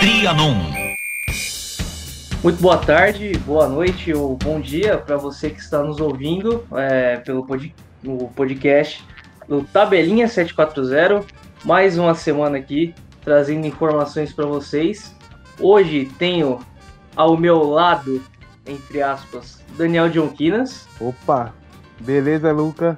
Trianon. Muito boa tarde, boa noite ou bom dia para você que está nos ouvindo é, pelo pod, no podcast do Tabelinha 740. Mais uma semana aqui trazendo informações para vocês. Hoje tenho ao meu lado, entre aspas, Daniel Jonquinas. Opa, beleza, Luca?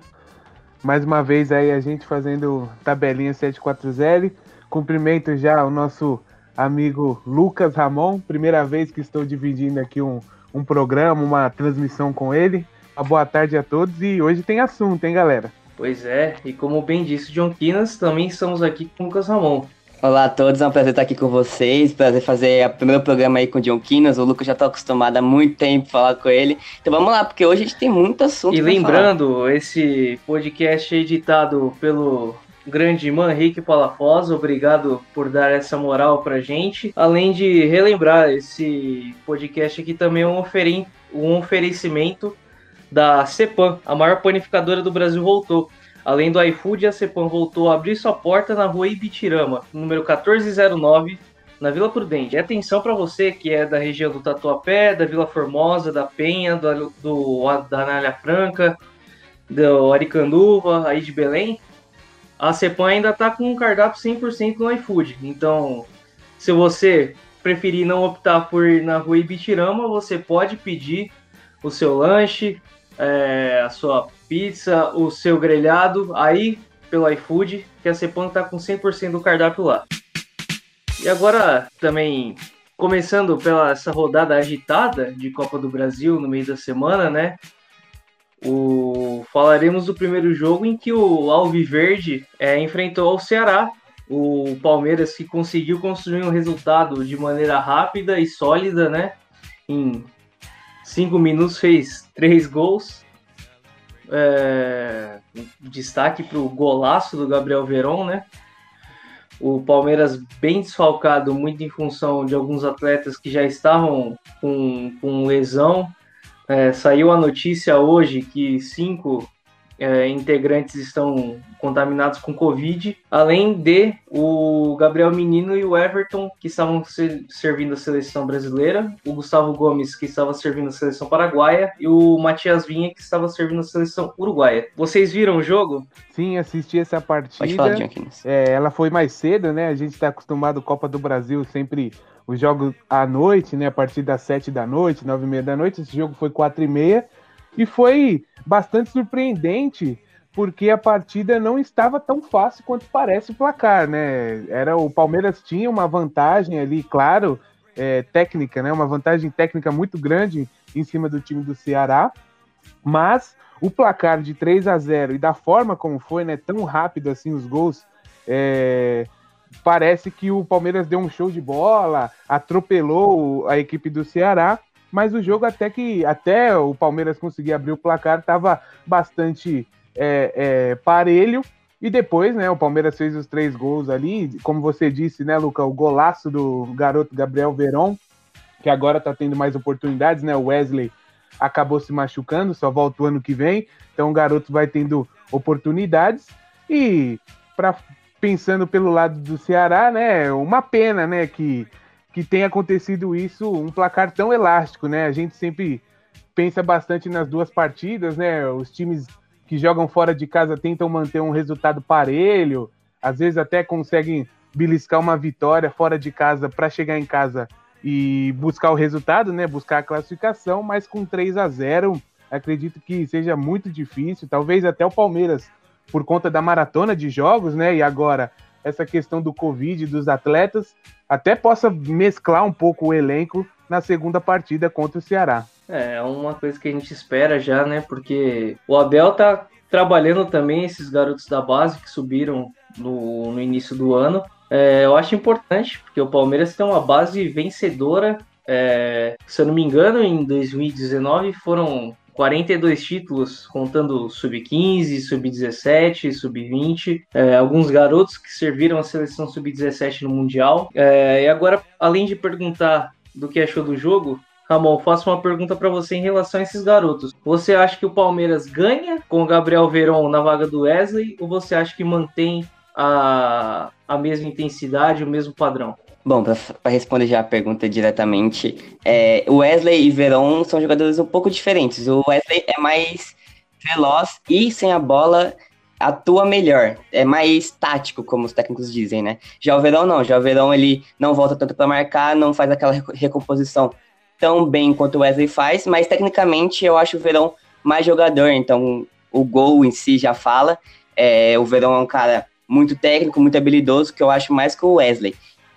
Mais uma vez aí a gente fazendo tabelinha 740. Cumprimento já o nosso amigo Lucas Ramon, primeira vez que estou dividindo aqui um, um programa, uma transmissão com ele. Uma boa tarde a todos e hoje tem assunto, hein, galera? Pois é, e como bem disse John Quinas, também estamos aqui com o Lucas Ramon. Olá a todos, é um prazer estar aqui com vocês, prazer fazer o primeiro programa aí com o John Quinas, o Lucas já está acostumado há muito tempo a falar com ele, então vamos lá, porque hoje a gente tem muito assunto E lembrando, falar. esse podcast é editado pelo grande Manrique Palafoz, obrigado por dar essa moral pra gente. Além de relembrar, esse podcast aqui também é um, oferi um oferecimento da Cepan, a maior panificadora do Brasil voltou. Além do iFood, a Cepan voltou a abrir sua porta na rua Ibitirama, número 1409, na Vila Prudente. E atenção para você que é da região do Tatuapé, da Vila Formosa, da Penha, do, do da Anália Franca, do Aricanduva, aí de Belém a Cepan ainda está com um cardápio 100% no iFood. Então, se você preferir não optar por ir na rua Ibitirama, você pode pedir o seu lanche, é, a sua pizza, o seu grelhado aí pelo iFood, que a Cepan está com 100% do cardápio lá. E agora também começando pela essa rodada agitada de Copa do Brasil no meio da semana, né? O, falaremos do primeiro jogo em que o Alviverde é, enfrentou o Ceará. O Palmeiras que conseguiu construir um resultado de maneira rápida e sólida, né? Em cinco minutos fez três gols. É, destaque para o golaço do Gabriel Veron, né? O Palmeiras bem desfalcado, muito em função de alguns atletas que já estavam com, com lesão é, saiu a notícia hoje que cinco é, integrantes estão contaminados com Covid, além de o Gabriel Menino e o Everton, que estavam servindo a seleção brasileira, o Gustavo Gomes, que estava servindo a seleção paraguaia, e o Matias Vinha, que estava servindo a seleção uruguaia. Vocês viram o jogo? Sim, assisti essa partida. Pode falar, é, ela foi mais cedo, né? A gente está acostumado Copa do Brasil sempre os jogos à noite, né? A partir das sete da noite, nove e meia da noite. Esse jogo foi quatro e meia e foi bastante surpreendente porque a partida não estava tão fácil quanto parece o placar, né? Era o Palmeiras tinha uma vantagem ali, claro, é, técnica, né? Uma vantagem técnica muito grande em cima do time do Ceará, mas o placar de 3 a 0 e da forma como foi, né? Tão rápido assim os gols. É, parece que o Palmeiras deu um show de bola, atropelou a equipe do Ceará, mas o jogo até que até o Palmeiras conseguir abrir o placar estava bastante é, é, parelho. E depois, né, o Palmeiras fez os três gols ali, como você disse, né, Luca, o golaço do garoto Gabriel Veron, que agora está tendo mais oportunidades, né? O Wesley acabou se machucando, só volta o ano que vem, então o garoto vai tendo oportunidades. E para pensando pelo lado do Ceará, né, uma pena, né, que, que tenha acontecido isso, um placar tão elástico, né? A gente sempre pensa bastante nas duas partidas, né? Os times que jogam fora de casa tentam manter um resultado parelho, às vezes até conseguem beliscar uma vitória fora de casa para chegar em casa e buscar o resultado, né? Buscar a classificação, mas com 3 a 0, acredito que seja muito difícil, talvez até o Palmeiras por conta da maratona de jogos, né? E agora essa questão do Covid dos atletas, até possa mesclar um pouco o elenco na segunda partida contra o Ceará. É, é uma coisa que a gente espera já, né? Porque o Abel tá trabalhando também esses garotos da base que subiram no, no início do ano. É, eu acho importante, porque o Palmeiras tem uma base vencedora. É, se eu não me engano, em 2019 foram 42 títulos, contando sub-15, sub-17, sub-20, é, alguns garotos que serviram a seleção sub-17 no Mundial. É, e agora, além de perguntar do que achou do jogo, Ramon, faço uma pergunta para você em relação a esses garotos. Você acha que o Palmeiras ganha com o Gabriel Veron na vaga do Wesley ou você acha que mantém a, a mesma intensidade, o mesmo padrão? Bom, para responder já a pergunta diretamente, é, Wesley e Veron são jogadores um pouco diferentes. O Wesley é mais veloz e sem a bola atua melhor, é mais tático, como os técnicos dizem, né? Já o Verão não, já o Verão ele não volta tanto para marcar, não faz aquela recomposição tão bem quanto o Wesley faz, mas tecnicamente eu acho o Verão mais jogador, então o gol em si já fala. É, o Verão é um cara muito técnico, muito habilidoso, que eu acho mais que o Wesley.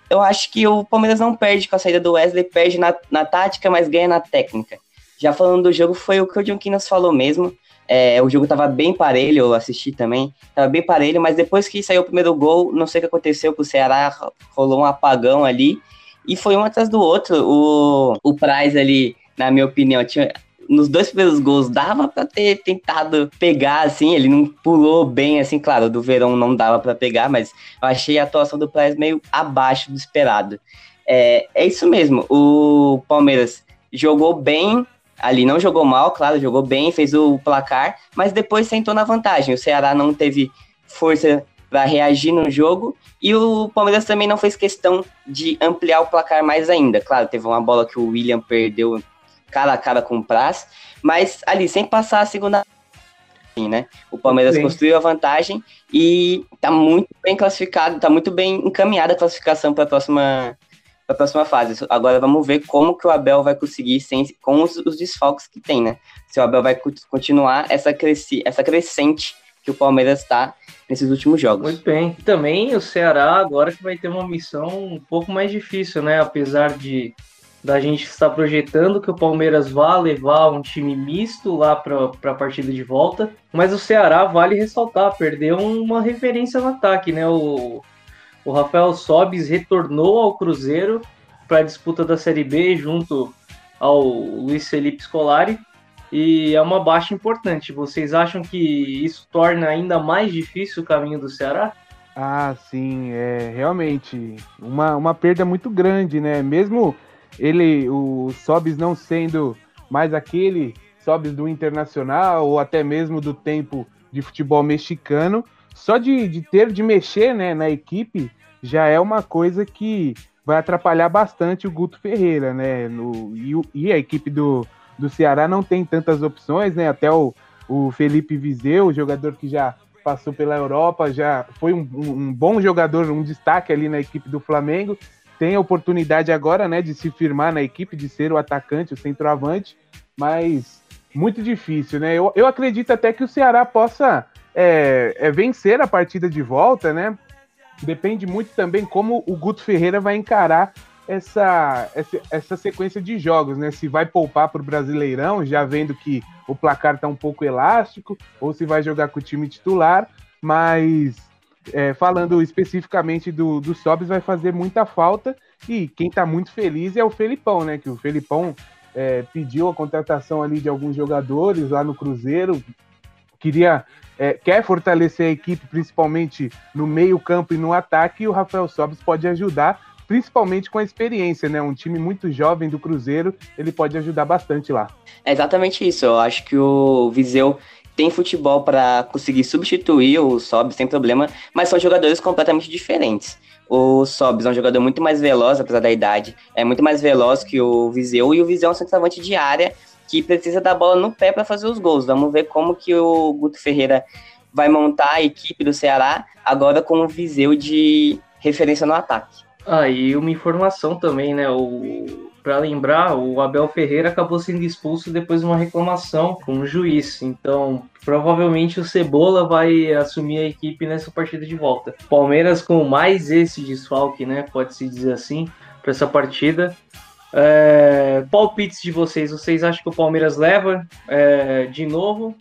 Eu acho que o Palmeiras não perde com a saída do Wesley, perde na, na tática, mas ganha na técnica. Já falando do jogo, foi o que o John Quinas falou mesmo. É, o jogo tava bem parelho, eu assisti também, tava bem parelho, mas depois que saiu o primeiro gol, não sei o que aconteceu com o Ceará, rolou um apagão ali, e foi um atrás do outro. O, o Price ali, na minha opinião, tinha, nos dois primeiros gols dava para ter tentado pegar, assim, ele não pulou bem, assim, claro, do Verão não dava para pegar, mas eu achei a atuação do Price meio abaixo do esperado. É, é isso mesmo, o Palmeiras jogou bem, ali não jogou mal, claro, jogou bem, fez o placar, mas depois sentou na vantagem. O Ceará não teve força para reagir no jogo e o Palmeiras também não fez questão de ampliar o placar mais ainda. Claro, teve uma bola que o William perdeu cara a cara com o Praz, mas ali sem passar a segunda né? O Palmeiras Sim. construiu a vantagem e tá muito bem classificado, tá muito bem encaminhada a classificação para a próxima para a próxima fase. Agora vamos ver como que o Abel vai conseguir sem, com os, os desfalques que tem, né? Se o Abel vai continuar essa, cresci, essa crescente que o Palmeiras está nesses últimos jogos. Muito bem. Também o Ceará agora que vai ter uma missão um pouco mais difícil, né? Apesar de da gente estar projetando que o Palmeiras vá levar um time misto lá para a partida de volta, mas o Ceará vale ressaltar, perdeu uma referência no ataque, né? O o Rafael Sobis retornou ao Cruzeiro para a disputa da Série B junto ao Luiz Felipe Scolari e é uma baixa importante. Vocês acham que isso torna ainda mais difícil o caminho do Ceará? Ah, sim, é realmente uma, uma perda muito grande, né? Mesmo ele, o Sobis não sendo mais aquele Sobis do Internacional ou até mesmo do tempo de futebol mexicano, só de, de ter de mexer né, na equipe já é uma coisa que vai atrapalhar bastante o Guto Ferreira, né? No, e, e a equipe do, do Ceará não tem tantas opções, né? Até o, o Felipe Vizeu, jogador que já passou pela Europa, já foi um, um, bom jogador, um destaque ali na equipe do Flamengo. Tem a oportunidade agora, né, de se firmar na equipe, de ser o atacante, o centroavante, mas muito difícil, né? Eu, eu acredito até que o Ceará possa é, é vencer a partida de volta, né? Depende muito também como o Guto Ferreira vai encarar essa, essa, essa sequência de jogos, né? Se vai poupar para o Brasileirão, já vendo que o placar está um pouco elástico, ou se vai jogar com o time titular, mas é, falando especificamente do, do Sobis, vai fazer muita falta. E quem está muito feliz é o Felipão, né? Que o Felipão é, pediu a contratação ali de alguns jogadores lá no Cruzeiro, queria é, quer fortalecer a equipe, principalmente no meio-campo e no ataque, e o Rafael Sobis pode ajudar, principalmente com a experiência, né? Um time muito jovem do Cruzeiro, ele pode ajudar bastante lá. É exatamente isso. Eu acho que o Viseu tem futebol para conseguir substituir o Sobis sem problema, mas são jogadores completamente diferentes. O Sobis é um jogador muito mais veloz, apesar da idade, é muito mais veloz que o Viseu, e o Viseu é um centroavante de área que precisa da bola no pé para fazer os gols. Vamos ver como que o Guto Ferreira vai montar a equipe do Ceará agora com o Viseu de referência no ataque. Ah, e uma informação também, né? O para lembrar, o Abel Ferreira acabou sendo expulso depois de uma reclamação com o juiz. Então, provavelmente o Cebola vai assumir a equipe nessa partida de volta. Palmeiras com mais esse desfalque, né? Pode-se dizer assim, para essa partida. É, palpites de vocês, vocês acham que o Palmeiras leva é, de novo?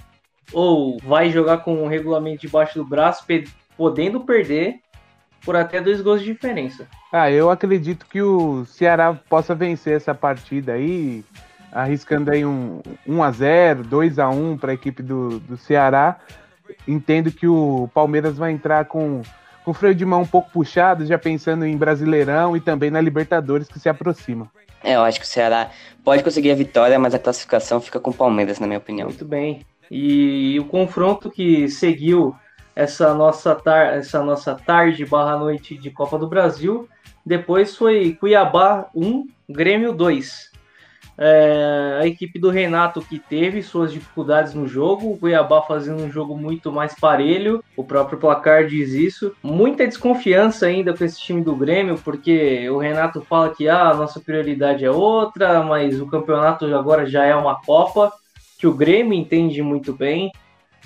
Ou vai jogar com o regulamento debaixo do braço, podendo perder por até dois gols de diferença? Ah, eu acredito que o Ceará possa vencer essa partida aí, arriscando aí um 1 a 0 2 a 1 para a equipe do, do Ceará. Entendo que o Palmeiras vai entrar com com o freio de mão um pouco puxado, já pensando em Brasileirão e também na Libertadores que se aproxima. É, eu acho que o Ceará pode conseguir a vitória, mas a classificação fica com o Palmeiras, na minha opinião. Muito bem. E o confronto que seguiu essa nossa, tar essa nossa tarde barra noite de Copa do Brasil Depois foi Cuiabá 1, Grêmio 2. É, a equipe do Renato que teve suas dificuldades no jogo, o Cuiabá fazendo um jogo muito mais parelho, o próprio placar diz isso. Muita desconfiança ainda com esse time do Grêmio, porque o Renato fala que ah, a nossa prioridade é outra, mas o campeonato agora já é uma Copa, que o Grêmio entende muito bem.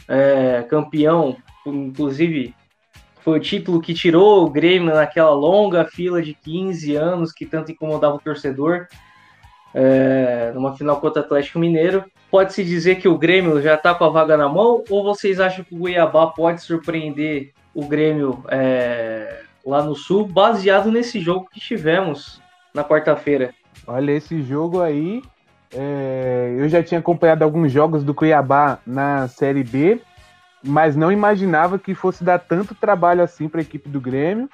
É, campeão, inclusive foi o título que tirou o Grêmio naquela longa fila de 15 anos que tanto incomodava o torcedor é, numa final contra o Atlético Mineiro. Pode-se dizer que o Grêmio já está com a vaga na mão ou vocês acham que o Cuiabá pode surpreender o Grêmio é, lá no Sul, baseado nesse jogo que tivemos na quarta-feira? Olha, esse jogo aí, é, eu já tinha acompanhado alguns jogos do Cuiabá na Série B, mas não imaginava que fosse dar tanto trabalho assim para a equipe do Grêmio.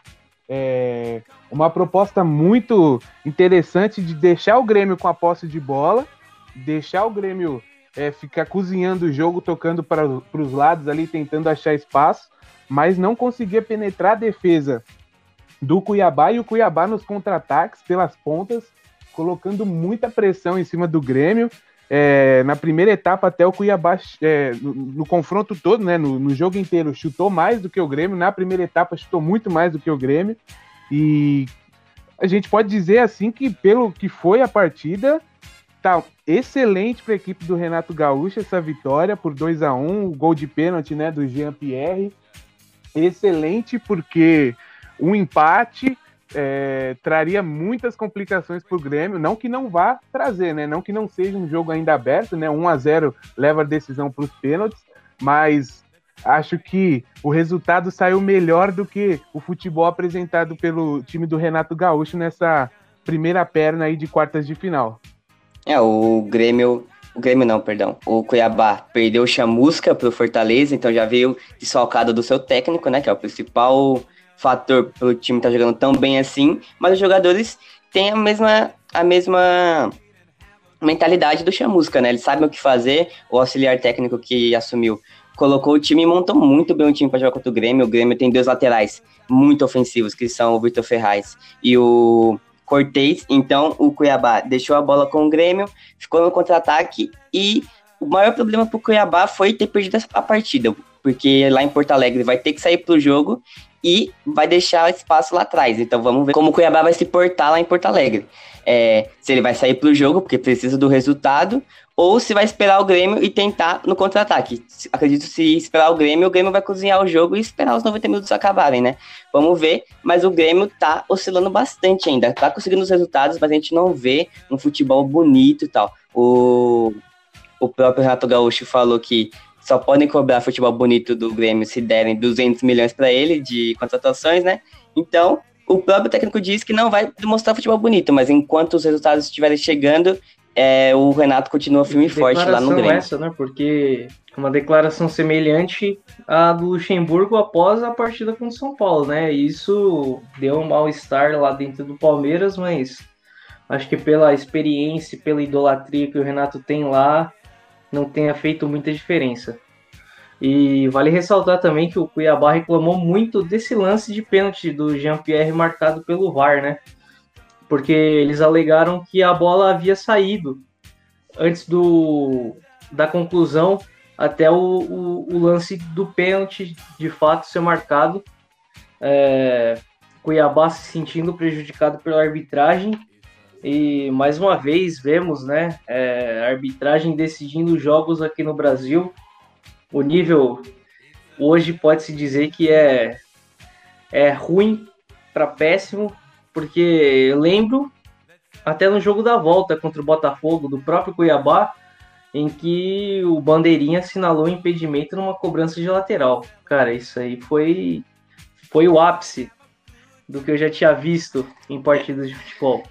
É uma proposta muito interessante de deixar o Grêmio com a posse de bola, deixar o Grêmio é, ficar cozinhando o jogo, tocando para os lados ali, tentando achar espaço, mas não conseguia penetrar a defesa do Cuiabá e o Cuiabá nos contra-ataques pelas pontas, colocando muita pressão em cima do Grêmio. É, na primeira etapa, até o Cuiabá, é, no, no, confronto todo, né, no, no, jogo inteiro, chutou mais do que o Grêmio. Na primeira etapa, chutou muito mais do que o Grêmio. E a gente pode dizer assim que, pelo que foi a partida, tá excelente para a equipe do Renato Gaúcho essa vitória por 2 a 1 o gol de pênalti né, do Jean Pierre. Excelente porque um empate é, traria muitas complicações para o Grêmio, não que não vá trazer, né? Não que não seja um jogo ainda aberto, né? 1 a 0 leva a decisão para os pênaltis, mas acho que o resultado saiu melhor do que o futebol apresentado pelo time do Renato Gaúcho nessa primeira perna aí de quartas de final. É, o Grêmio o Grêmio não, perdão. O Cuiabá perdeu o Chamusca pro Fortaleza, então já veio desfalcado do seu técnico, né? Que é o principal fator pelo time estar tá jogando tão bem assim, mas os jogadores têm a mesma, a mesma mentalidade do Chamusca, né? Eles sabem o que fazer, o auxiliar técnico que assumiu colocou o time e montou muito bem o time para jogar contra o Grêmio. O Grêmio tem dois laterais muito ofensivos, que são o Vitor Ferraz e o Cortez. Então o Cuiabá deixou a bola com o Grêmio, ficou no contra-ataque e o maior problema para o Cuiabá foi ter perdido a partida, porque lá em Porto Alegre vai ter que sair para o jogo e vai deixar espaço lá atrás. Então vamos ver como o Cuiabá vai se portar lá em Porto Alegre. É, se ele vai sair para o jogo, porque precisa do resultado, ou se vai esperar o Grêmio e tentar no contra-ataque. Acredito se esperar o Grêmio, o Grêmio vai cozinhar o jogo e esperar os 90 minutos acabarem, né? Vamos ver, mas o Grêmio tá oscilando bastante ainda, tá conseguindo os resultados, mas a gente não vê um futebol bonito e tal. O, o próprio Renato Gaúcho falou que só podem cobrar futebol bonito do Grêmio se derem 200 milhões para ele de contratações, né? Então, o próprio técnico diz que não vai demonstrar futebol bonito, mas enquanto os resultados estiverem chegando, é, o Renato continua firme e forte lá no Grêmio. essa, né? Porque uma declaração semelhante à do Luxemburgo após a partida com o São Paulo, né? Isso deu um mal-estar lá dentro do Palmeiras, mas acho que pela experiência, pela idolatria que o Renato tem lá, não tenha feito muita diferença. E vale ressaltar também que o Cuiabá reclamou muito desse lance de pênalti do Jean-Pierre marcado pelo VAR, né? Porque eles alegaram que a bola havia saído antes do, da conclusão até o, o, o lance do pênalti de fato ser marcado. É, Cuiabá se sentindo prejudicado pela arbitragem e mais uma vez vemos, né, é, a arbitragem decidindo jogos aqui no Brasil. O nível hoje pode-se dizer que é, é ruim para péssimo, porque eu lembro até no jogo da volta contra o Botafogo, do próprio Cuiabá, em que o Bandeirinha assinalou impedimento numa cobrança de lateral. Cara, isso aí foi, foi o ápice do que eu já tinha visto em partidas de futebol.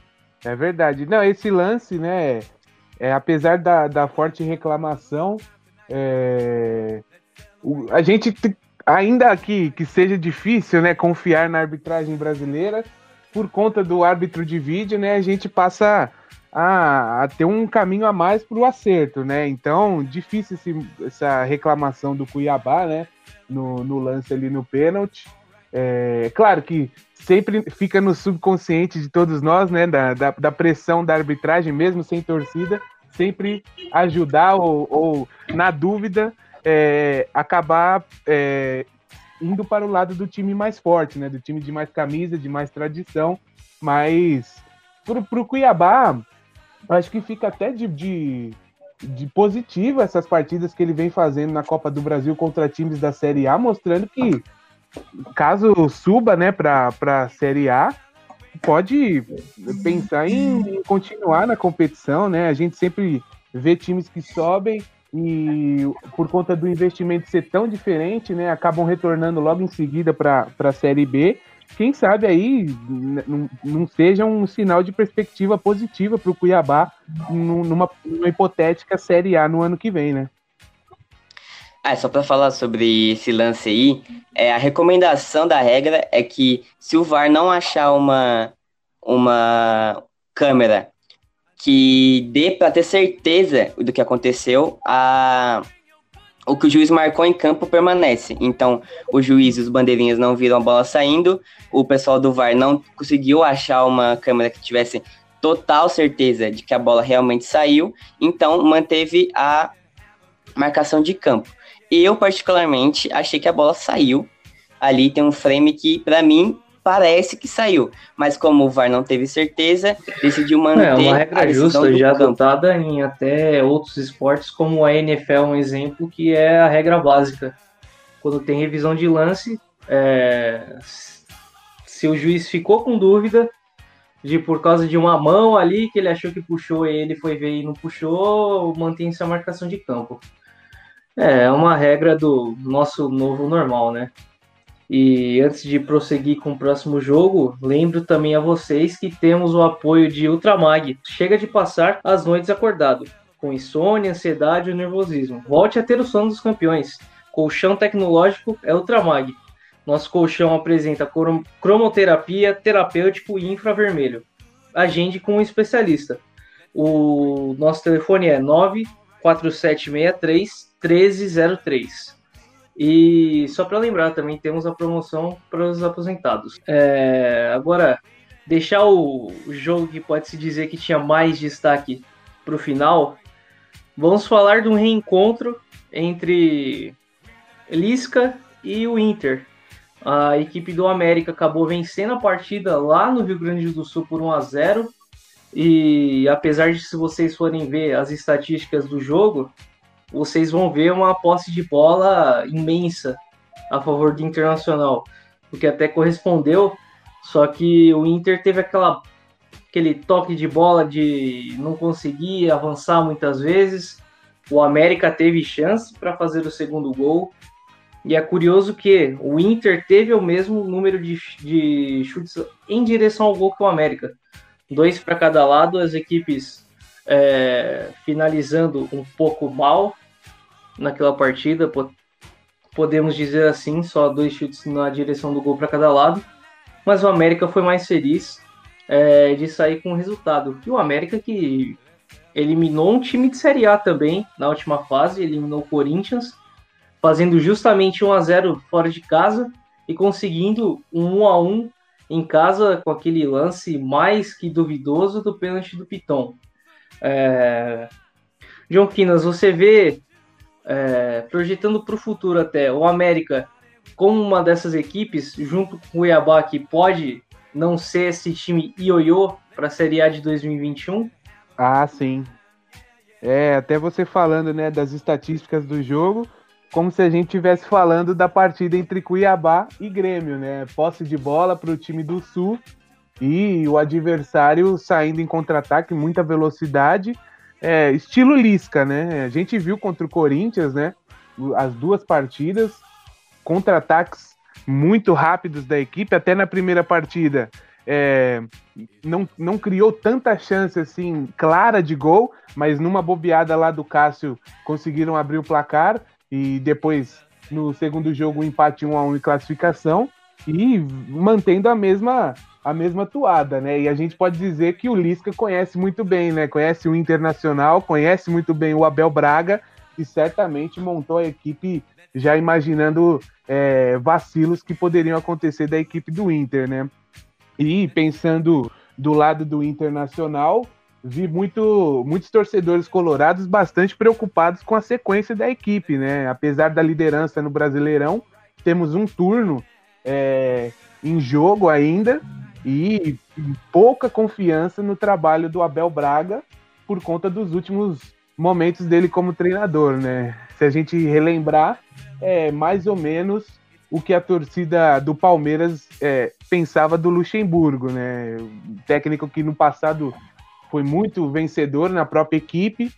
É verdade. Não, esse lance, né? É, apesar da, da forte reclamação, é, o, a gente, ainda que, que seja difícil né, confiar na arbitragem brasileira, por conta do árbitro de vídeo, né, a gente passa a, a ter um caminho a mais para o acerto, né? Então, difícil esse, essa reclamação do Cuiabá, né? No, no lance ali no pênalti. É claro que sempre fica no subconsciente de todos nós, né, da, da, da pressão da arbitragem, mesmo sem torcida, sempre ajudar ou, ou na dúvida, é, acabar é, indo para o lado do time mais forte, né, do time de mais camisa, de mais tradição, mas para o Cuiabá, acho que fica até de, de, de positivo essas partidas que ele vem fazendo na Copa do Brasil contra times da Série A, mostrando que caso suba né, para a Série A, pode pensar em, continuar na competição, né? A gente sempre vê times que sobem e por conta do investimento ser tão diferente, né, acabam retornando logo em seguida para a Série B. Quem sabe aí não seja um sinal de perspectiva positiva para o Cuiabá numa, numa hipotética Série A no ano que vem, né? Ah, só para falar sobre esse lance aí, é, a recomendação da regra é que se o VAR não achar uma, uma câmera que dê para ter certeza do que aconteceu, a, o que o juiz marcou em campo permanece. Então, o juiz e os bandeirinhas não viram a bola saindo, o pessoal do VAR não conseguiu achar uma câmera que tivesse total certeza de que a bola realmente saiu, então manteve a marcação de campo. Eu, particularmente, achei que a bola saiu. Ali tem um frame que, para mim, parece que saiu. Mas como o VAR não teve certeza, decidiu manter. É uma regra justa já adotada em até outros esportes, como a NFL, um exemplo, que é a regra básica. Quando tem revisão de lance, é... se o juiz ficou com dúvida de por causa de uma mão ali que ele achou que puxou e ele foi ver e não puxou, mantém-se a marcação de campo. É, é uma regra do nosso novo normal, né? E antes de prosseguir com o próximo jogo, lembro também a vocês que temos o apoio de Ultramag. Chega de passar as noites acordado, com insônia, ansiedade e nervosismo. Volte a ter o sono dos campeões. Colchão tecnológico é Ultramag. Nosso colchão apresenta cromoterapia, terapêutico e infravermelho. Agende com um especialista. O nosso telefone é 94763 1303. E só para lembrar, também temos a promoção para os aposentados. É, agora, deixar o jogo que pode se dizer que tinha mais destaque para o final, vamos falar de um reencontro entre Lisca e o Inter. A equipe do América acabou vencendo a partida lá no Rio Grande do Sul por 1 a 0 e apesar de se vocês forem ver as estatísticas do jogo, vocês vão ver uma posse de bola imensa a favor do Internacional, o que até correspondeu, só que o Inter teve aquela, aquele toque de bola de não conseguir avançar muitas vezes. O América teve chance para fazer o segundo gol. E é curioso que o Inter teve o mesmo número de, de chutes em direção ao gol que o América. Dois para cada lado, as equipes é, finalizando um pouco mal, naquela partida, podemos dizer assim, só dois chutes na direção do gol para cada lado. Mas o América foi mais feliz é, de sair com o resultado. E o América que eliminou um time de Série A também na última fase, eliminou o Corinthians, fazendo justamente 1 a 0 fora de casa e conseguindo um 1 a 1 em casa com aquele lance mais que duvidoso do pênalti do Piton. É... Quinas, você vê é, projetando para o futuro até, o América como uma dessas equipes, junto com o Cuiabá, que pode não ser esse time ioiô para a Série A de 2021? Ah, sim. É, até você falando né, das estatísticas do jogo, como se a gente estivesse falando da partida entre Cuiabá e Grêmio, né? Posse de bola para o time do Sul e o adversário saindo em contra-ataque, muita velocidade é, estilo Lisca, né? A gente viu contra o Corinthians, né? As duas partidas, contra-ataques muito rápidos da equipe, até na primeira partida. É, não, não criou tanta chance assim clara de gol, mas numa bobeada lá do Cássio conseguiram abrir o placar e depois no segundo jogo um empate 1 a 1 em classificação e mantendo a mesma a mesma toada, né? E a gente pode dizer que o Lisca conhece muito bem, né? Conhece o Internacional, conhece muito bem o Abel Braga que certamente montou a equipe já imaginando é, vacilos que poderiam acontecer da equipe do Inter, né? E pensando do lado do Internacional, vi muito, muitos torcedores colorados bastante preocupados com a sequência da equipe, né? Apesar da liderança no Brasileirão, temos um turno é, em jogo ainda e pouca confiança no trabalho do Abel Braga por conta dos últimos momentos dele como treinador, né? Se a gente relembrar, é mais ou menos o que a torcida do Palmeiras é, pensava do Luxemburgo, né? Um técnico que no passado foi muito vencedor na própria equipe,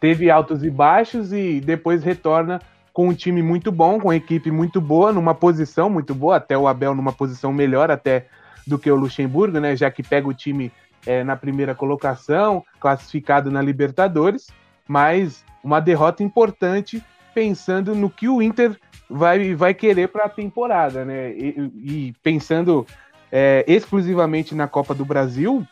teve altos e baixos e depois retorna com um time muito bom, com uma equipe muito boa, numa posição muito boa, até o Abel numa posição melhor até do que o Luxemburgo, né? Já que pega o time é, na primeira colocação, classificado na Libertadores, mas uma derrota importante pensando no que o Inter vai, vai querer para a temporada, né? E, e pensando é, exclusivamente na Copa do Brasil,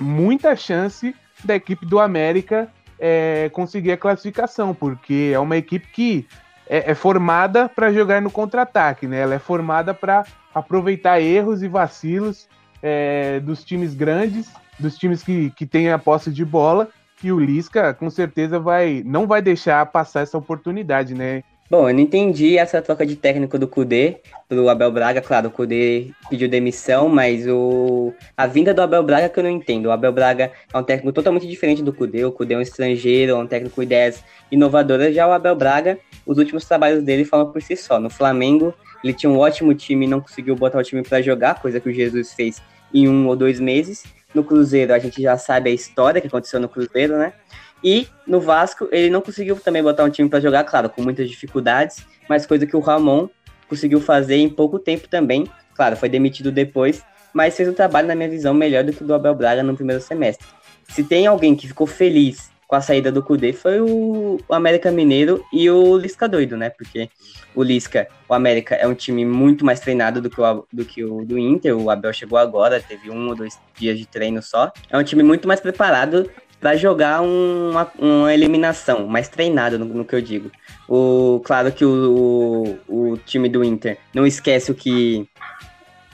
muita chance da equipe do América é, conseguir a classificação, porque é uma equipe que é, é formada para jogar no contra-ataque, né? Ela é formada para aproveitar erros e vacilos é, dos times grandes, dos times que, que têm a posse de bola, e o Lisca com certeza vai não vai deixar passar essa oportunidade, né? Bom, eu não entendi essa troca de técnico do Cudê pro Abel Braga. Claro, o Cudê pediu demissão, mas o... a vinda do Abel Braga que eu não entendo. O Abel Braga é um técnico totalmente diferente do Cudê. O Cudê é um estrangeiro, é um técnico com ideias inovadoras. Já o Abel Braga, os últimos trabalhos dele falam por si só. No Flamengo, ele tinha um ótimo time e não conseguiu botar o time para jogar, coisa que o Jesus fez em um ou dois meses. No Cruzeiro, a gente já sabe a história que aconteceu no Cruzeiro, né? E no Vasco, ele não conseguiu também botar um time para jogar, claro, com muitas dificuldades, mas coisa que o Ramon conseguiu fazer em pouco tempo também. Claro, foi demitido depois, mas fez um trabalho, na minha visão, melhor do que o do Abel Braga no primeiro semestre. Se tem alguém que ficou feliz com a saída do Cudê foi o, América Mineiro e o Lisca doido, né? Porque o Lisca, o América é um time muito mais treinado do que o, do, que o do Inter. O Abel chegou agora, teve um ou dois dias de treino só. É um time muito mais preparado para jogar uma, uma eliminação, mais treinado no, no, que eu digo. O, claro que o, o, o, time do Inter não esquece o que,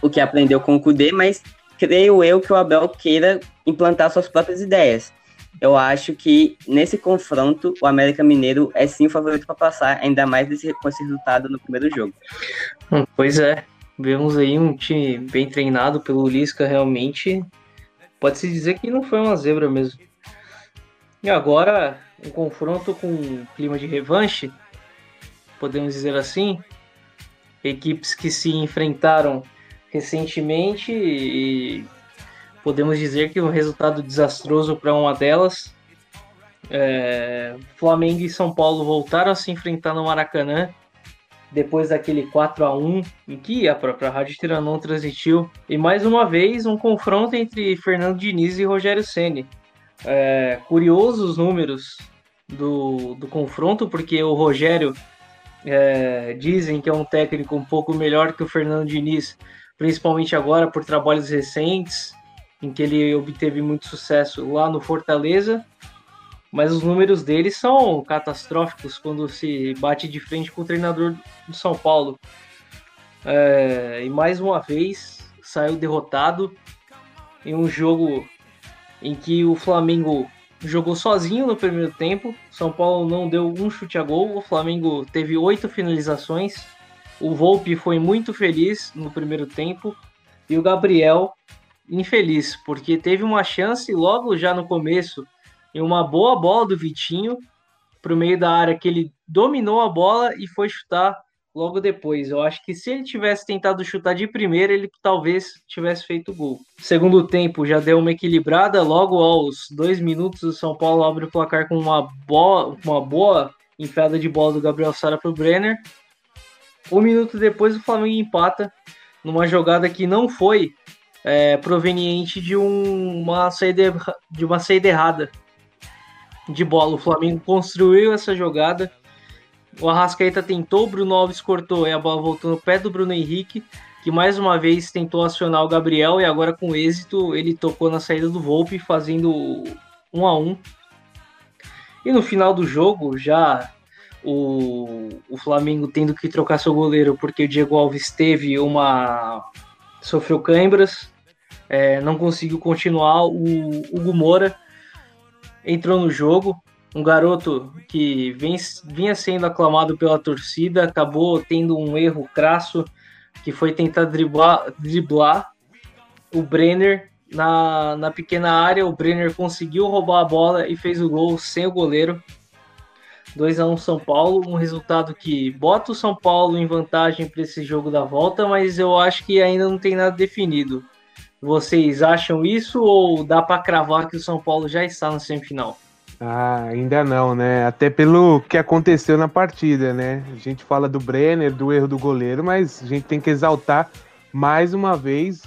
o que aprendeu com o Kudê, mas creio eu que o Abel queira implantar suas próprias ideias. Eu acho que nesse confronto o América Mineiro é sim o favorito para passar, ainda mais desse, com esse resultado no primeiro jogo. Hum, pois é, vemos aí um time bem treinado pelo Lisca, realmente. Pode-se dizer que não foi uma zebra mesmo. E agora, um confronto com clima de revanche, podemos dizer assim. Equipes que se enfrentaram recentemente e podemos dizer que um resultado desastroso para uma delas. É, Flamengo e São Paulo voltaram a se enfrentar no Maracanã depois daquele 4 a 1 em que a própria Rádio Tiranon transmitiu. E mais uma vez um confronto entre Fernando Diniz e Rogério Ceni. É, curiosos os números do, do confronto, porque o Rogério é, dizem que é um técnico um pouco melhor que o Fernando Diniz, principalmente agora por trabalhos recentes, em que ele obteve muito sucesso lá no Fortaleza. Mas os números dele são catastróficos quando se bate de frente com o treinador do São Paulo. É, e mais uma vez saiu derrotado em um jogo em que o Flamengo jogou sozinho no primeiro tempo. São Paulo não deu um chute a gol. O Flamengo teve oito finalizações. O Volpe foi muito feliz no primeiro tempo. E o Gabriel, infeliz, porque teve uma chance logo já no começo em uma boa bola do Vitinho para o meio da área que ele dominou a bola e foi chutar logo depois. Eu acho que se ele tivesse tentado chutar de primeira, ele talvez tivesse feito gol. Segundo tempo já deu uma equilibrada, logo aos dois minutos o São Paulo abre o placar com uma, boa, uma boa enfiada de bola do Gabriel Sara para o Brenner. Um minuto depois o Flamengo empata numa jogada que não foi é, proveniente de um, uma saída de uma saída errada de bola. O Flamengo construiu essa jogada o Arrascaeta tentou, o Bruno Alves cortou e a bola voltou no pé do Bruno Henrique, que mais uma vez tentou acionar o Gabriel e agora com êxito ele tocou na saída do Volpe, fazendo um a um. E no final do jogo, já o, o Flamengo tendo que trocar seu goleiro porque o Diego Alves teve uma. sofreu câimbras, é, não conseguiu continuar. O Hugo Moura entrou no jogo, um garoto que vem, vinha sendo aclamado pela torcida, acabou tendo um erro crasso, que foi tentar driblar, driblar o Brenner na, na pequena área. O Brenner conseguiu roubar a bola e fez o gol sem o goleiro. 2 a 1 São Paulo, um resultado que bota o São Paulo em vantagem para esse jogo da volta, mas eu acho que ainda não tem nada definido. Vocês acham isso ou dá para cravar que o São Paulo já está na semifinal? Ah, ainda não, né? Até pelo que aconteceu na partida, né? A gente fala do Brenner, do erro do goleiro, mas a gente tem que exaltar mais uma vez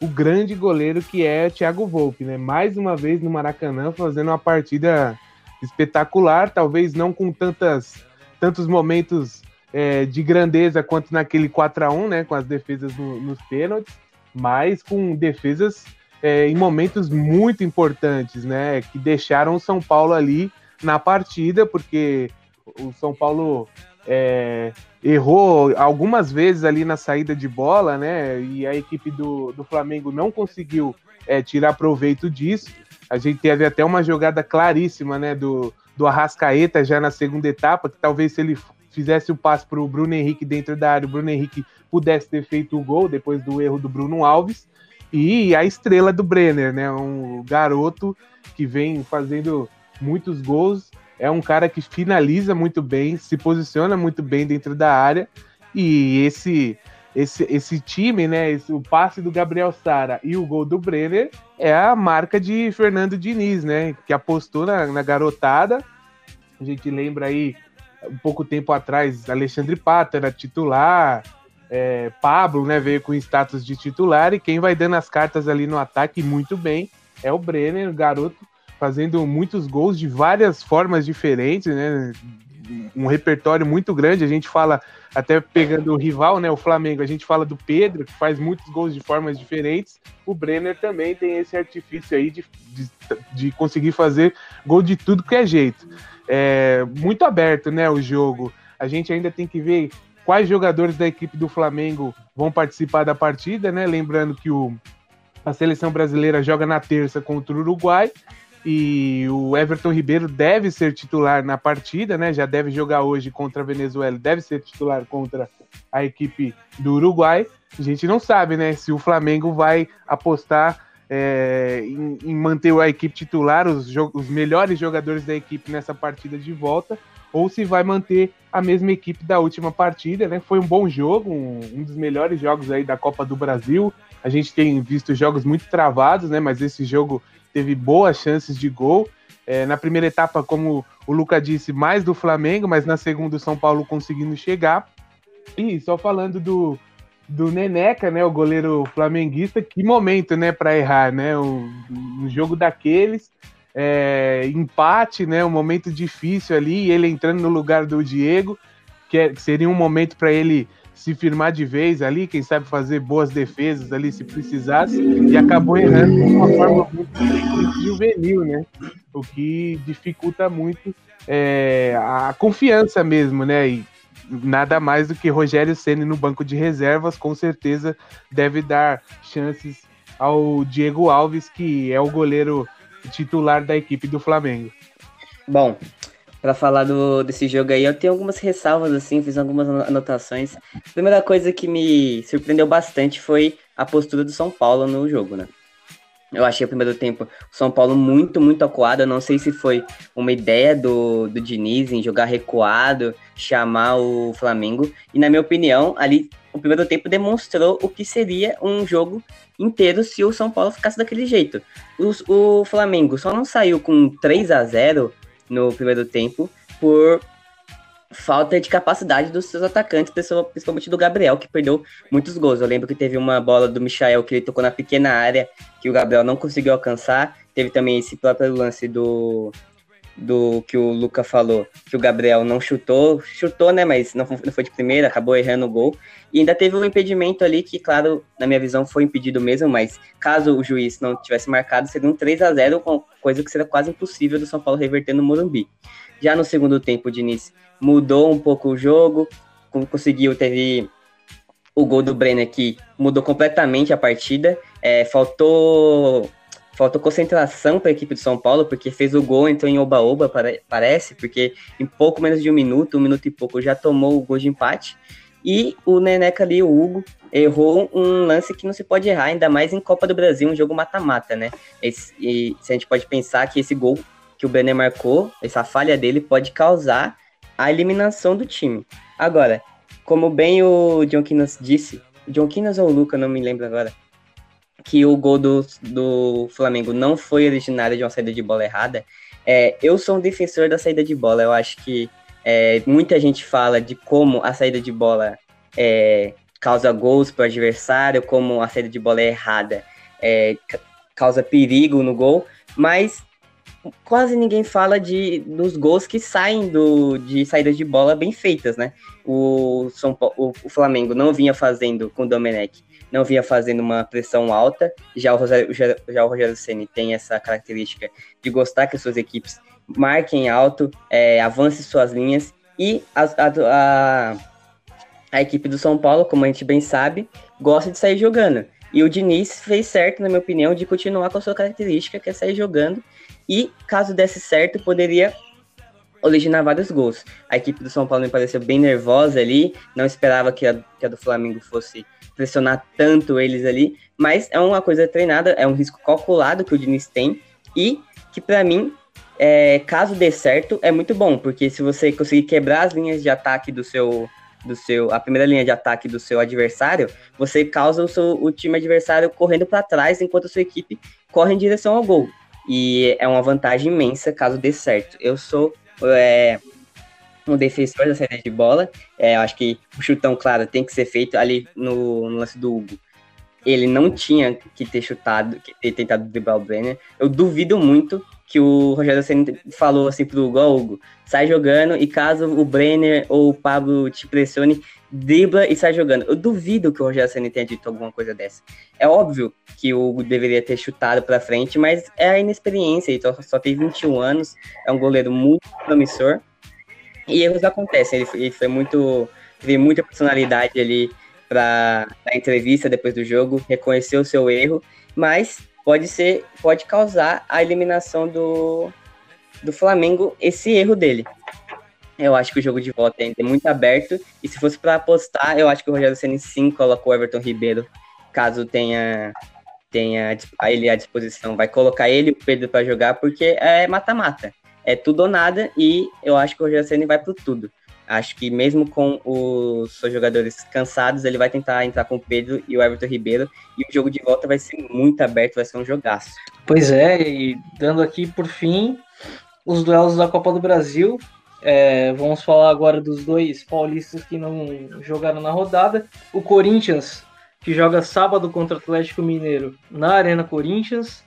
o grande goleiro que é o Thiago Volpe, né? Mais uma vez no Maracanã fazendo uma partida espetacular, talvez não com tantas, tantos momentos é, de grandeza quanto naquele 4 a 1 né? Com as defesas no, nos pênaltis, mas com defesas é, em momentos muito importantes, né? Que deixaram o São Paulo ali na partida, porque o São Paulo é, errou algumas vezes ali na saída de bola, né? E a equipe do, do Flamengo não conseguiu é, tirar proveito disso. A gente teve até uma jogada claríssima, né? Do, do Arrascaeta já na segunda etapa, que talvez se ele fizesse o passe para o Bruno Henrique dentro da área, o Bruno Henrique pudesse ter feito o gol depois do erro do Bruno Alves. E a estrela do Brenner, né? Um garoto que vem fazendo muitos gols. É um cara que finaliza muito bem, se posiciona muito bem dentro da área. E esse esse, esse time, né? Esse, o passe do Gabriel Sara e o gol do Brenner é a marca de Fernando Diniz, né? Que apostou na, na garotada. A gente lembra aí, um pouco tempo atrás, Alexandre Pato era titular, é, Pablo, né, veio com status de titular e quem vai dando as cartas ali no ataque muito bem é o Brenner, o garoto fazendo muitos gols de várias formas diferentes, né? Um repertório muito grande. A gente fala, até pegando o rival, né? O Flamengo, a gente fala do Pedro, que faz muitos gols de formas diferentes. O Brenner também tem esse artifício aí de, de, de conseguir fazer gol de tudo que é jeito. É muito aberto, né? O jogo. A gente ainda tem que ver quais jogadores da equipe do Flamengo vão participar da partida, né? Lembrando que o, a seleção brasileira joga na terça contra o Uruguai e o Everton Ribeiro deve ser titular na partida, né? Já deve jogar hoje contra a Venezuela, deve ser titular contra a equipe do Uruguai. A gente não sabe, né? Se o Flamengo vai apostar é, em, em, manter a equipe titular, os, os melhores jogadores da equipe nessa partida de volta, ou se vai manter a mesma equipe da última partida, né? Foi um bom jogo, um, um, dos melhores jogos aí da Copa do Brasil. A gente tem visto jogos muito travados, né? Mas esse jogo teve boas chances de gol. É, na primeira etapa, como o Luca disse, mais do Flamengo, mas na segunda o São Paulo conseguindo chegar. E só falando do, do Neneca, né? O goleiro flamenguista, que momento, né, para errar, né? Um, um jogo daqueles é, empate, né? Um momento difícil ali, ele entrando no lugar do Diego, que, é, que seria um momento para ele se firmar de vez ali, quem sabe fazer boas defesas ali se precisasse, e acabou errando de uma forma muito juvenil, né? O que dificulta muito é, a confiança mesmo, né? E nada mais do que Rogério Ceni no banco de reservas, com certeza deve dar chances ao Diego Alves, que é o goleiro titular da equipe do Flamengo. Bom, para falar do, desse jogo aí, eu tenho algumas ressalvas, assim, fiz algumas anotações. A primeira coisa que me surpreendeu bastante foi a postura do São Paulo no jogo, né? Eu achei o primeiro tempo o São Paulo muito, muito acuado. Eu não sei se foi uma ideia do, do Diniz em jogar recuado, chamar o Flamengo. E na minha opinião, ali o primeiro tempo demonstrou o que seria um jogo inteiro se o São Paulo ficasse daquele jeito. O, o Flamengo só não saiu com 3 a 0 no primeiro tempo por falta de capacidade dos seus atacantes, principalmente do Gabriel, que perdeu muitos gols. Eu lembro que teve uma bola do Michael que ele tocou na pequena área, que o Gabriel não conseguiu alcançar. Teve também esse próprio lance do do que o Luca falou, que o Gabriel não chutou, chutou, né, mas não, não foi de primeira, acabou errando o gol. E ainda teve um impedimento ali que, claro, na minha visão foi impedido mesmo, mas caso o juiz não tivesse marcado, seria um 3 a 0 coisa que seria quase impossível do São Paulo reverter no Morumbi. Já no segundo tempo, o Diniz mudou um pouco o jogo, conseguiu, teve o gol do Brenner que mudou completamente a partida, é, faltou faltou concentração para a equipe do São Paulo, porque fez o gol, entrou em oba-oba, parece, porque em pouco menos de um minuto, um minuto e pouco, já tomou o gol de empate. E o Neneca ali, o Hugo, errou um lance que não se pode errar, ainda mais em Copa do Brasil, um jogo mata-mata, né? Esse, e se a gente pode pensar que esse gol que o Brenner marcou, essa falha dele, pode causar a eliminação do time. Agora, como bem o John Quinas disse, John Quinas ou o Luca, não me lembro agora, que o gol do, do Flamengo não foi originário de uma saída de bola errada, é, eu sou um defensor da saída de bola. Eu acho que é, muita gente fala de como a saída de bola é, causa gols para o adversário, como a saída de bola é errada é, causa perigo no gol, mas quase ninguém fala de dos gols que saem do, de saídas de bola bem feitas, né? O, São Paulo, o, o Flamengo não vinha fazendo com o Domenech não vinha fazendo uma pressão alta. Já o Rogério, já o Rogério Ceni tem essa característica de gostar que as suas equipes marquem alto, é, avance suas linhas e a, a, a, a equipe do São Paulo, como a gente bem sabe, gosta de sair jogando. E o Diniz fez certo, na minha opinião, de continuar com a sua característica, que é sair jogando. E caso desse certo, poderia originar vários gols. A equipe do São Paulo me pareceu bem nervosa ali, não esperava que a, que a do Flamengo fosse pressionar tanto eles ali, mas é uma coisa treinada, é um risco calculado que o Diniz tem e que para mim, é, caso dê certo, é muito bom, porque se você conseguir quebrar as linhas de ataque do seu do seu a primeira linha de ataque do seu adversário, você causa o, seu, o time adversário correndo para trás enquanto a sua equipe corre em direção ao gol. E é uma vantagem imensa caso dê certo. Eu sou é, um defensor da saída de bola. É, eu acho que o chutão, claro, tem que ser feito ali no, no lance do Hugo. Ele não tinha que ter chutado, que ter tentado driblar o Brenner. Eu duvido muito que o Rogério Senna falou assim pro Hugo, oh, Hugo, sai jogando e caso o Brenner ou o Pablo te pressione, dribla e sai jogando. Eu duvido que o Rogério Senna tenha dito alguma coisa dessa. É óbvio que o Hugo deveria ter chutado para frente, mas é a inexperiência, ele só, só tem 21 anos, é um goleiro muito promissor. E erros acontecem. Ele, ele foi muito. Teve muita personalidade ali para a entrevista depois do jogo, reconheceu o seu erro, mas pode ser, pode causar a eliminação do, do Flamengo esse erro dele. Eu acho que o jogo de volta ainda é muito aberto. E se fosse para apostar, eu acho que o Rogério Senna sim colocou o Everton Ribeiro, caso tenha tenha ele à disposição. Vai colocar ele e o Pedro para jogar, porque é mata-mata é tudo ou nada e eu acho que o Rogério Ceni vai pro tudo. Acho que mesmo com os seus jogadores cansados, ele vai tentar entrar com o Pedro e o Everton Ribeiro e o jogo de volta vai ser muito aberto, vai ser um jogaço. Pois é, e dando aqui por fim os duelos da Copa do Brasil. É, vamos falar agora dos dois paulistas que não jogaram na rodada. O Corinthians, que joga sábado contra o Atlético Mineiro na Arena Corinthians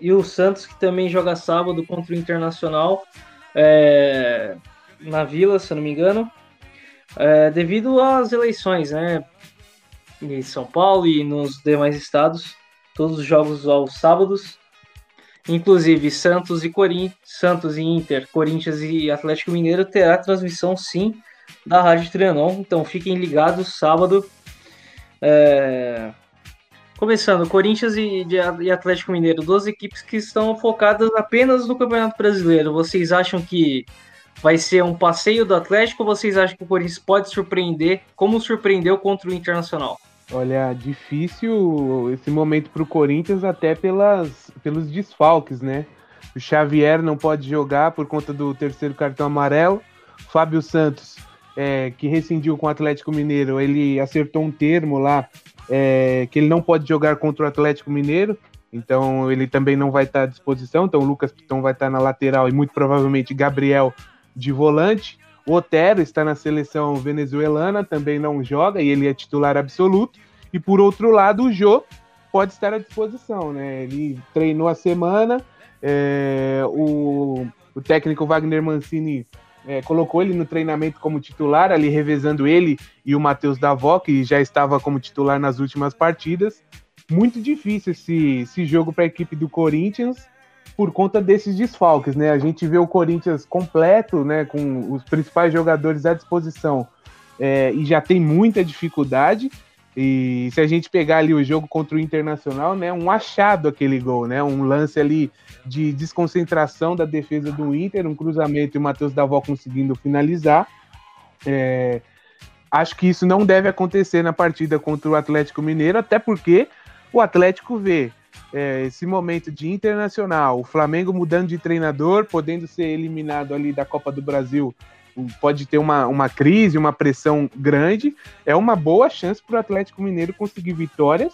e o Santos, que também joga sábado contra o Internacional é, na Vila, se eu não me engano, é, devido às eleições, né? Em São Paulo e nos demais estados, todos os jogos aos sábados, inclusive Santos e Corinthians, Santos e Inter, Corinthians e Atlético Mineiro terá transmissão sim da Rádio Trianon, então fiquem ligados sábado. É, Começando, Corinthians e, e Atlético Mineiro, duas equipes que estão focadas apenas no Campeonato Brasileiro. Vocês acham que vai ser um passeio do Atlético ou vocês acham que o Corinthians pode surpreender, como surpreendeu contra o Internacional? Olha, difícil esse momento para o Corinthians, até pelas, pelos desfalques, né? O Xavier não pode jogar por conta do terceiro cartão amarelo. Fábio Santos, é, que rescindiu com o Atlético Mineiro, ele acertou um termo lá é, que ele não pode jogar contra o Atlético Mineiro, então ele também não vai estar à disposição. Então o Lucas Piton vai estar na lateral e muito provavelmente Gabriel de volante. O Otero está na seleção venezuelana, também não joga e ele é titular absoluto. E por outro lado, o Jô pode estar à disposição, né? Ele treinou a semana, é, o o técnico Wagner Mancini é, colocou ele no treinamento como titular, ali revezando ele e o Matheus Davó, que já estava como titular nas últimas partidas. Muito difícil esse, esse jogo para a equipe do Corinthians por conta desses desfalques, né? A gente vê o Corinthians completo, né, com os principais jogadores à disposição é, e já tem muita dificuldade. E se a gente pegar ali o jogo contra o Internacional, né, um achado aquele gol, né, um lance ali de desconcentração da defesa do Inter, um cruzamento e o Matheus Davó conseguindo finalizar. É, acho que isso não deve acontecer na partida contra o Atlético Mineiro, até porque o Atlético vê é, esse momento de internacional, o Flamengo mudando de treinador, podendo ser eliminado ali da Copa do Brasil pode ter uma, uma crise, uma pressão grande, é uma boa chance para o Atlético Mineiro conseguir vitórias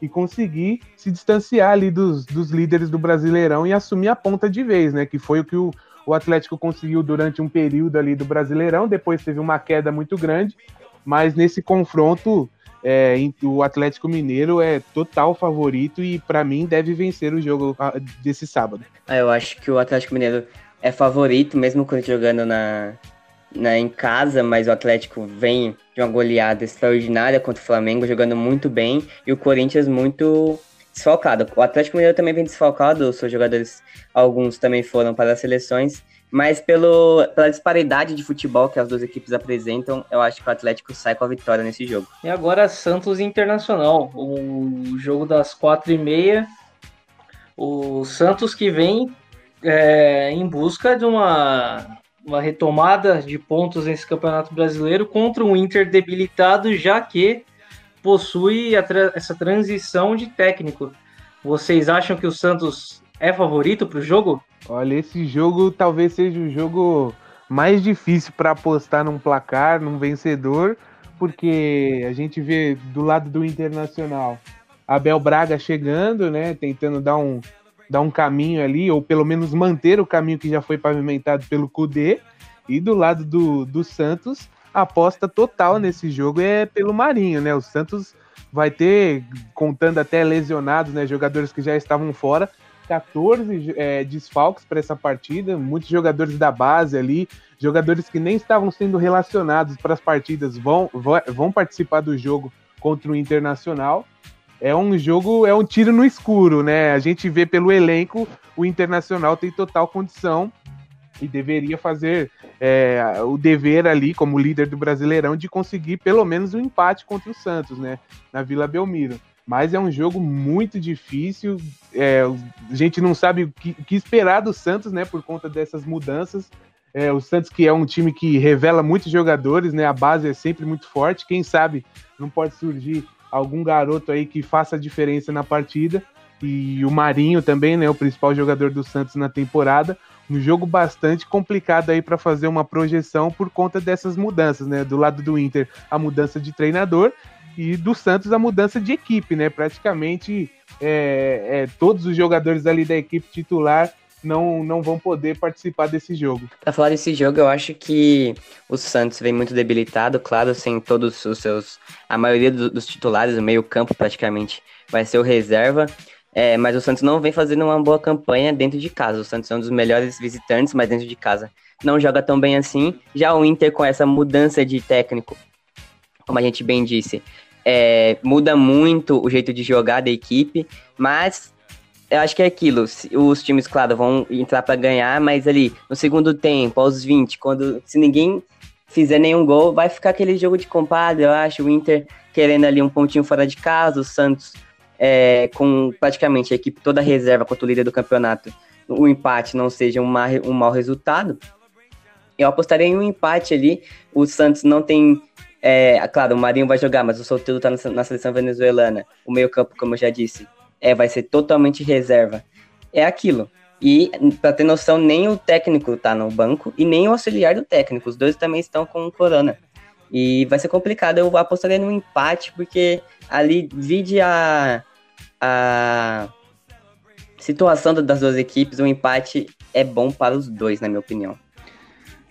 e conseguir se distanciar ali dos, dos líderes do Brasileirão e assumir a ponta de vez, né? Que foi o que o, o Atlético conseguiu durante um período ali do Brasileirão, depois teve uma queda muito grande, mas nesse confronto é, o Atlético Mineiro é total favorito e para mim deve vencer o jogo ah, desse sábado. Ah, eu acho que o Atlético Mineiro é favorito, mesmo jogando na, né, em casa, mas o Atlético vem de uma goleada extraordinária contra o Flamengo, jogando muito bem, e o Corinthians muito desfalcado. O Atlético Mineiro também vem desfalcado, seus jogadores, alguns também foram para as seleções, mas pelo, pela disparidade de futebol que as duas equipes apresentam, eu acho que o Atlético sai com a vitória nesse jogo. E agora Santos Internacional, o jogo das quatro e meia. O Santos que vem é, em busca de uma uma retomada de pontos nesse Campeonato Brasileiro contra um Inter debilitado, já que possui tra essa transição de técnico. Vocês acham que o Santos é favorito para o jogo? Olha, esse jogo talvez seja o jogo mais difícil para apostar num placar, num vencedor, porque a gente vê do lado do Internacional Abel Braga chegando, né, tentando dar um, dar um caminho ali, ou pelo menos manter o caminho que já foi pavimentado pelo Kudê. E do lado do, do Santos, a aposta total nesse jogo é pelo Marinho, né? O Santos vai ter, contando até lesionados, né? Jogadores que já estavam fora, 14 é, desfalques para essa partida, muitos jogadores da base ali, jogadores que nem estavam sendo relacionados para as partidas vão, vão participar do jogo contra o Internacional é um jogo, é um tiro no escuro, né? A gente vê pelo elenco, o Internacional tem total condição e deveria fazer é, o dever ali, como líder do Brasileirão, de conseguir pelo menos um empate contra o Santos, né? Na Vila Belmiro. Mas é um jogo muito difícil. É, a gente não sabe o que, que, esperar do Santos, né? Por conta dessas mudanças. É, o Santos, que é um time que revela muitos jogadores, né? A base é sempre muito forte. Quem sabe não pode surgir algum garoto aí que faça a diferença na partida. E o Marinho também, né, o principal jogador do Santos na temporada. Um jogo bastante complicado aí para fazer uma projeção por conta dessas mudanças, né? Do lado do Inter, a mudança de treinador e do Santos a mudança de equipe, né? Praticamente é, é, todos os jogadores ali da equipe titular não, não vão poder participar desse jogo. Para falar desse jogo, eu acho que o Santos vem muito debilitado, claro, sem todos os seus. A maioria do, dos titulares, o meio-campo praticamente, vai ser o reserva. É, mas o Santos não vem fazendo uma boa campanha dentro de casa. O Santos é um dos melhores visitantes, mas dentro de casa não joga tão bem assim. Já o Inter, com essa mudança de técnico, como a gente bem disse, é, muda muito o jeito de jogar da equipe, mas eu acho que é aquilo. Os times, claro, vão entrar para ganhar, mas ali no segundo tempo, aos 20, quando se ninguém fizer nenhum gol, vai ficar aquele jogo de compadre, eu acho. O Inter querendo ali um pontinho fora de casa, o Santos é, com praticamente a equipe toda reserva contra o líder do campeonato. O empate não seja um, má, um mau resultado. Eu apostaria em um empate ali. O Santos não tem. É, claro, o Marinho vai jogar, mas o Solteiro tá na, na seleção venezuelana. O meio-campo, como eu já disse, é, vai ser totalmente reserva. É aquilo. E, para ter noção, nem o técnico tá no banco e nem o auxiliar do técnico. Os dois também estão com o corona. E vai ser complicado. Eu apostaria no empate, porque ali vide a, a situação das duas equipes. O empate é bom para os dois, na minha opinião.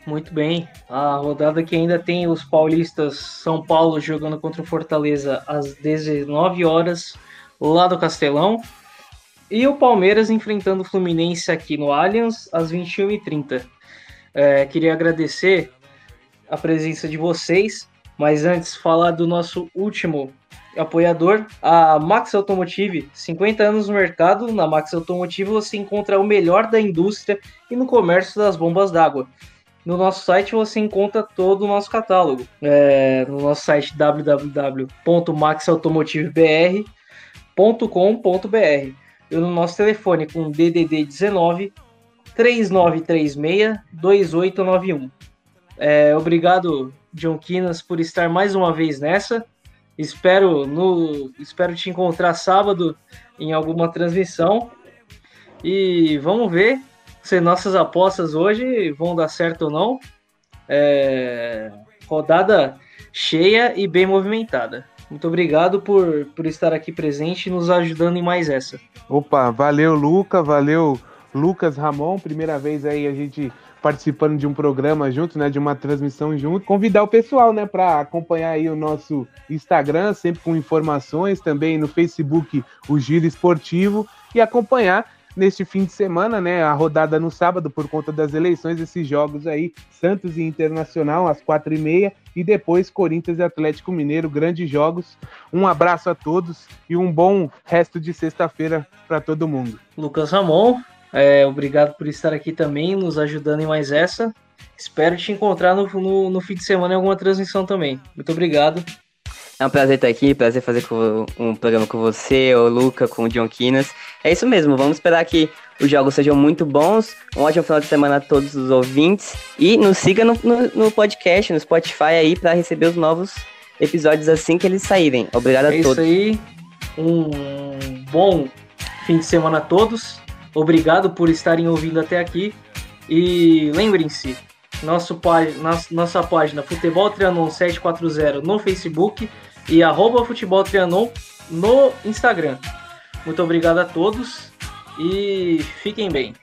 Muito bem. A rodada que ainda tem os paulistas São Paulo jogando contra o Fortaleza às 19 horas lá do Castelão. E o Palmeiras enfrentando o Fluminense aqui no Allianz às 21h30. É, queria agradecer a presença de vocês, mas antes falar do nosso último apoiador, a Max Automotive, 50 anos no mercado. Na Max Automotive você encontra o melhor da indústria e no comércio das bombas d'água. No nosso site você encontra todo o nosso catálogo. É, no nosso site www.maxautomotivebr.com.br e no nosso telefone com DDD 19 3936 2891. É, obrigado, John Quinas, por estar mais uma vez nessa. Espero no espero te encontrar sábado em alguma transmissão. E vamos ver se nossas apostas hoje vão dar certo ou não. É, rodada cheia e bem movimentada. Muito obrigado por, por estar aqui presente e nos ajudando em mais essa. Opa, valeu Luca, valeu Lucas Ramon, primeira vez aí a gente participando de um programa junto, né, de uma transmissão junto. Convidar o pessoal, né, para acompanhar aí o nosso Instagram, sempre com informações, também no Facebook, o Giro Esportivo e acompanhar neste fim de semana, né, a rodada no sábado por conta das eleições, esses jogos aí, Santos e Internacional às quatro e meia e depois Corinthians e Atlético Mineiro, grandes jogos. Um abraço a todos e um bom resto de sexta-feira para todo mundo. Lucas Ramon, é, obrigado por estar aqui também, nos ajudando em mais essa. Espero te encontrar no, no, no fim de semana em alguma transmissão também. Muito obrigado. É um prazer estar aqui, prazer fazer com, um programa com você, o Luca, com o John Quinas. É isso mesmo, vamos esperar que os jogos sejam muito bons. Um ótimo final de semana a todos os ouvintes. E nos siga no, no, no podcast, no Spotify aí, para receber os novos episódios assim que eles saírem. Obrigado é a todos. É isso aí. Um bom fim de semana a todos. Obrigado por estarem ouvindo até aqui. E lembrem-se, nosso, nossa, nossa página Futebol Trianon 740 no Facebook e arroba Futebol Trianon no Instagram. Muito obrigado a todos e fiquem bem.